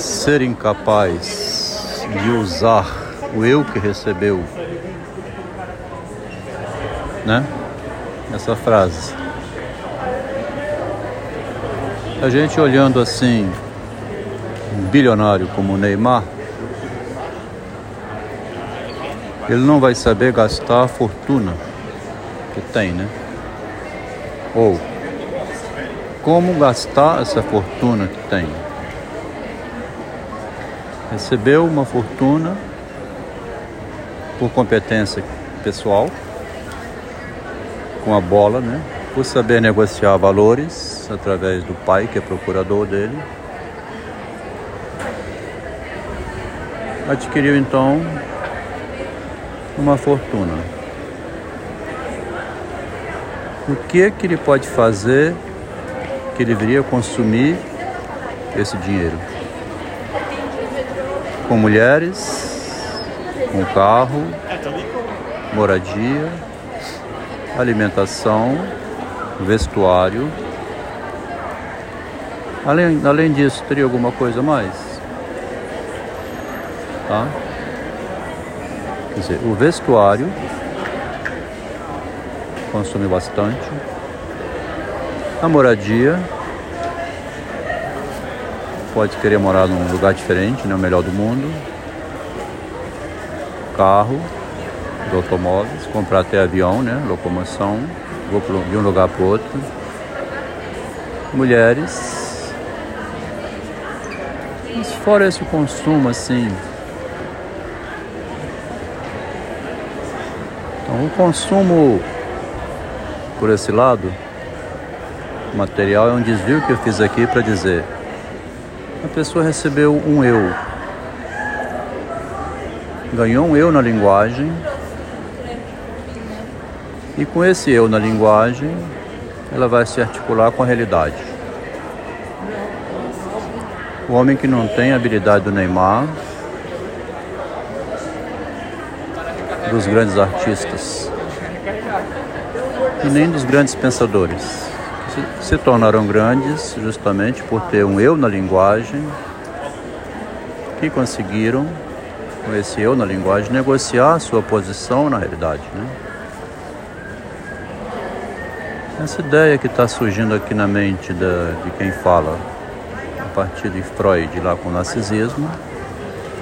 ser incapaz de usar o eu que recebeu, né? Essa frase. A gente olhando assim, um bilionário como o Neymar, ele não vai saber gastar a fortuna que tem, né? Ou como gastar essa fortuna que tem. Recebeu uma fortuna por competência pessoal, com a bola, né? Por saber negociar valores através do pai, que é procurador dele. Adquiriu então uma fortuna. O que é que ele pode fazer que ele deveria consumir esse dinheiro? Com mulheres, com carro, moradia, alimentação, vestuário. Além, além disso, teria alguma coisa mais? Tá? Quer dizer, o vestuário consome bastante. A moradia pode querer morar num lugar diferente, né? o melhor do mundo. Carro, automóveis, comprar até avião, né? Locomoção, vou de um lugar para outro. Mulheres. Mas fora esse consumo assim, Então, o consumo por esse lado material é um desvio que eu fiz aqui para dizer a pessoa recebeu um eu. Ganhou um eu na linguagem. E com esse eu na linguagem ela vai se articular com a realidade. O homem que não tem a habilidade do Neymar dos grandes artistas e nem dos grandes pensadores. Se, se tornaram grandes justamente por ter um eu na linguagem que conseguiram, com esse eu na linguagem, negociar a sua posição na realidade. Né? Essa ideia que está surgindo aqui na mente da, de quem fala, a partir de Freud, lá com o narcisismo,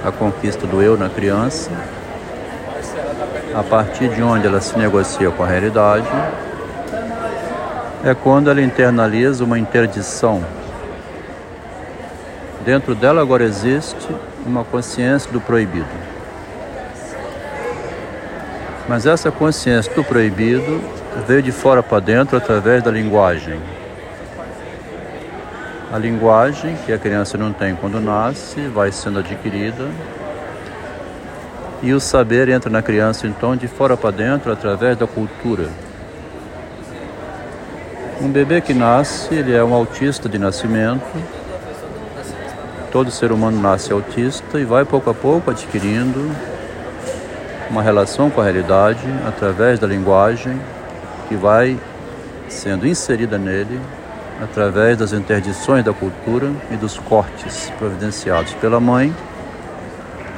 a conquista do eu na criança, a partir de onde ela se negocia com a realidade, é quando ela internaliza uma interdição. Dentro dela agora existe uma consciência do proibido. Mas essa consciência do proibido veio de fora para dentro através da linguagem. A linguagem que a criança não tem quando nasce vai sendo adquirida e o saber entra na criança então de fora para dentro através da cultura. Um bebê que nasce, ele é um autista de nascimento. Todo ser humano nasce autista e vai pouco a pouco adquirindo uma relação com a realidade através da linguagem que vai sendo inserida nele através das interdições da cultura e dos cortes providenciados pela mãe,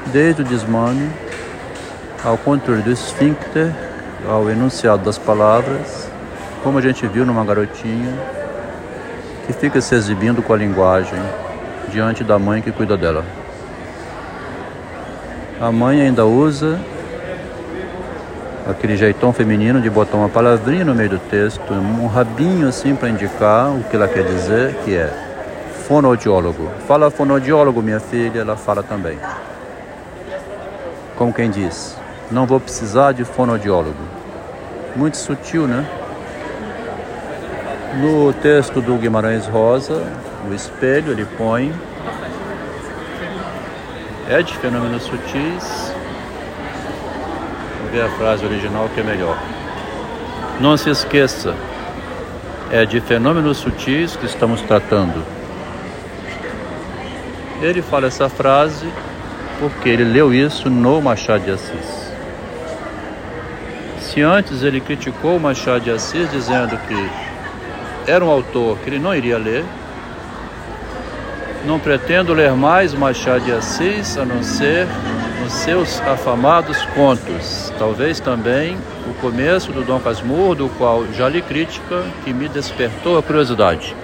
desde o desmame ao controle do esfíncter, ao enunciado das palavras, como a gente viu numa garotinha que fica se exibindo com a linguagem diante da mãe que cuida dela. A mãe ainda usa aquele jeitão feminino de botar uma palavrinha no meio do texto, um rabinho assim para indicar o que ela quer dizer, que é fonoaudiólogo. Fala fonoaudiólogo, minha filha, ela fala também. Como quem diz, não vou precisar de fonoaudiólogo. Muito sutil, né? No texto do Guimarães Rosa, o espelho, ele põe é de fenômenos sutis. Vou ver a frase original que é melhor. Não se esqueça, é de fenômenos sutis que estamos tratando. Ele fala essa frase porque ele leu isso no Machado de Assis. Se antes ele criticou Machado de Assis dizendo que era um autor que ele não iria ler, Não pretendo ler mais Machado de Assis a não ser nos seus afamados contos. Talvez também o começo do Dom Casmurro, do qual já li crítica, que me despertou a curiosidade.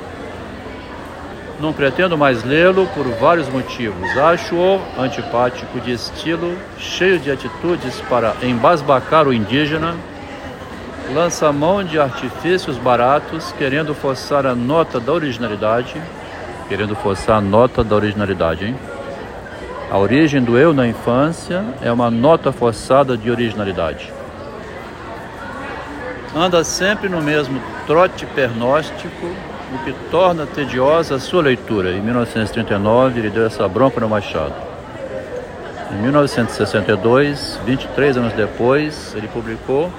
Não pretendo mais lê-lo por vários motivos. Acho-o antipático de estilo, cheio de atitudes para embasbacar o indígena, lança mão de artifícios baratos, querendo forçar a nota da originalidade querendo forçar a nota da originalidade, hein? A origem do eu na infância é uma nota forçada de originalidade. Anda sempre no mesmo trote pernóstico, o que torna tediosa a sua leitura. Em 1939, ele deu essa bronca no Machado. Em 1962, 23 anos depois, ele publicou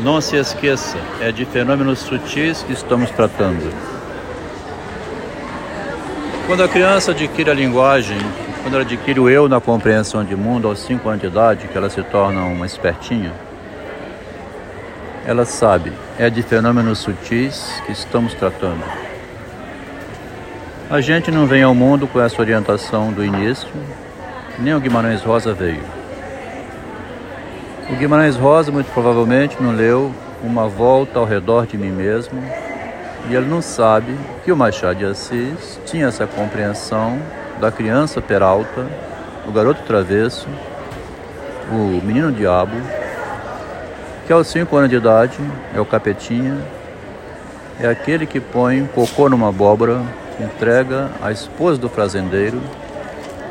Não se esqueça, é de fenômenos sutis que estamos tratando. Quando a criança adquire a linguagem, quando ela adquire o eu na compreensão de mundo aos 5 anos de idade, que ela se torna uma espertinha, ela sabe, é de fenômenos sutis que estamos tratando. A gente não vem ao mundo com essa orientação do início, nem o Guimarães Rosa veio. O Guimarães Rosa muito provavelmente não leu Uma Volta ao Redor de Mim Mesmo e ele não sabe que o Machado de Assis tinha essa compreensão da criança peralta, o garoto travesso, o menino diabo, que aos cinco anos de idade é o capetinha, é aquele que põe cocô numa abóbora, entrega à esposa do fazendeiro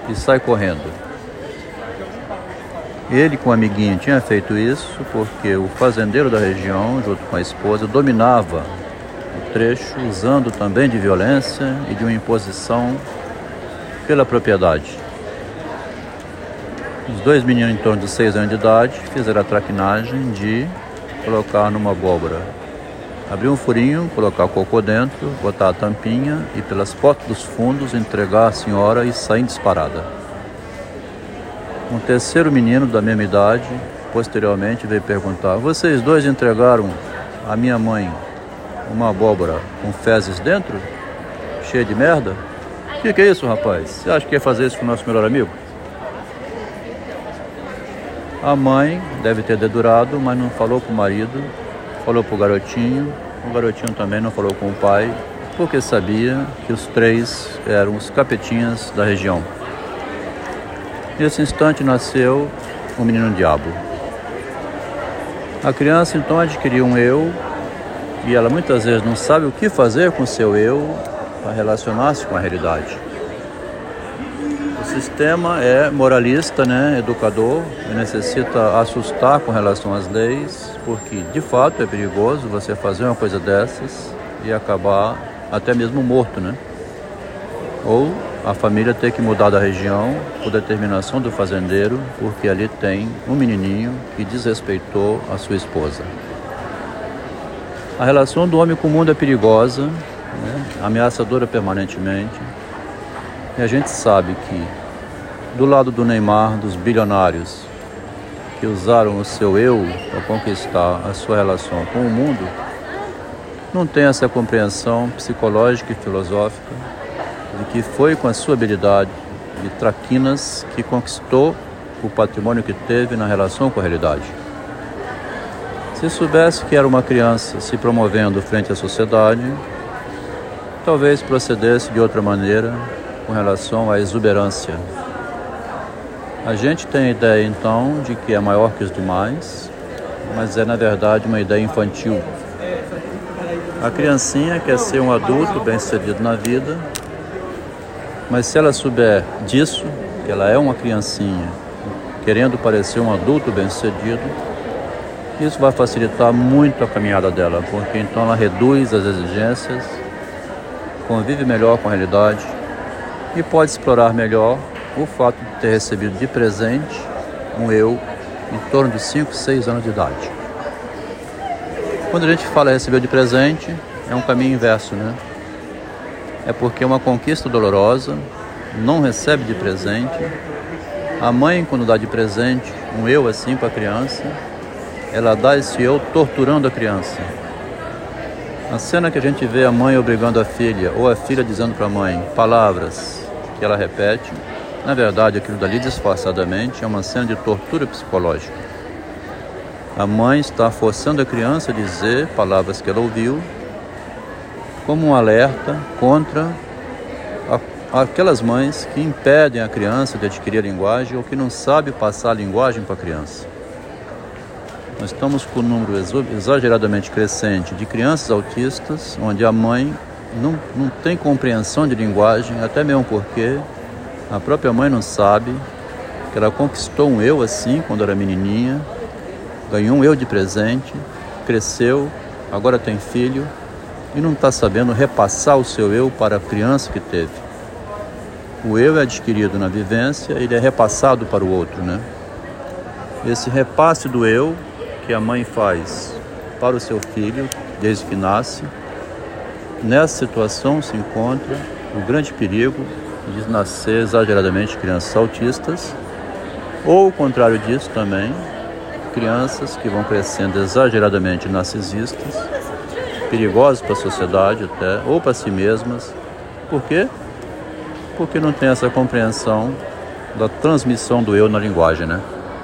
e sai correndo. Ele com o amiguinho tinha feito isso porque o fazendeiro da região, junto com a esposa, dominava o trecho usando também de violência e de uma imposição pela propriedade. Os dois meninos em torno de seis anos de idade fizeram a traquinagem de colocar numa abóbora. Abrir um furinho, colocar cocô dentro, botar a tampinha e pelas portas dos fundos entregar a senhora e sair disparada. Um terceiro menino da mesma idade, posteriormente, veio perguntar: Vocês dois entregaram à minha mãe uma abóbora com fezes dentro? Cheia de merda? O que, que, é isso, rapaz? Você acha que ia fazer isso com o nosso melhor amigo? A mãe deve ter dedurado, mas não falou com o marido, falou para o garotinho. O garotinho também não falou com o pai, porque sabia que os três eram os capetinhas da região. Nesse instante nasceu o menino diabo. A criança então adquiriu um eu e ela muitas vezes não sabe o que fazer com seu eu para relacionar-se com a realidade. O sistema é moralista, né, educador, e necessita assustar com relação às leis, porque de fato é perigoso você fazer uma coisa dessas e acabar até mesmo morto, né? Ou a família ter que mudar da região por determinação do fazendeiro, porque ali tem um menininho que desrespeitou a sua esposa. A relação do homem com o mundo é perigosa, né? ameaçadora permanentemente. E a gente sabe que, do lado do Neymar, dos bilionários que usaram o seu eu para conquistar a sua relação com o mundo, não tem essa compreensão psicológica e filosófica de que foi com a sua habilidade de traquinas que conquistou o patrimônio que teve na relação com a realidade. Se soubesse que era uma criança se promovendo frente à sociedade, talvez procedesse de outra maneira com relação à exuberância. A gente tem a ideia então de que é maior que os demais, mas é na verdade uma ideia infantil. A criancinha quer ser um adulto bem-sucedido na vida mas se ela souber disso, que ela é uma criancinha, querendo parecer um adulto bem-sucedido, isso vai facilitar muito a caminhada dela, porque então ela reduz as exigências, convive melhor com a realidade e pode explorar melhor o fato de ter recebido de presente um eu em torno de 5, 6 anos de idade. Quando a gente fala receber de presente, é um caminho inverso, né? É porque é uma conquista dolorosa, não recebe de presente. A mãe, quando dá de presente um eu assim para a criança, ela dá esse eu torturando a criança. A cena que a gente vê a mãe obrigando a filha, ou a filha dizendo para a mãe palavras que ela repete, na verdade aquilo dali disfarçadamente é uma cena de tortura psicológica. A mãe está forçando a criança a dizer palavras que ela ouviu, como um alerta contra a, aquelas mães que impedem a criança de adquirir a linguagem ou que não sabe passar a linguagem para a criança. Nós estamos com um número exageradamente crescente de crianças autistas, onde a mãe não, não tem compreensão de linguagem, até mesmo porque a própria mãe não sabe que ela conquistou um eu assim quando era menininha, ganhou um eu de presente, cresceu, agora tem filho e não está sabendo repassar o seu eu para a criança que teve. O eu é adquirido na vivência, ele é repassado para o outro, né? Esse repasse do eu que a mãe faz para o seu filho desde que nasce, nessa situação se encontra o grande perigo de nascer exageradamente crianças autistas, ou o contrário disso também, crianças que vão crescendo exageradamente narcisistas, perigosas para a sociedade até, ou para si mesmas. Por quê? Porque não tem essa compreensão da transmissão do eu na linguagem, né?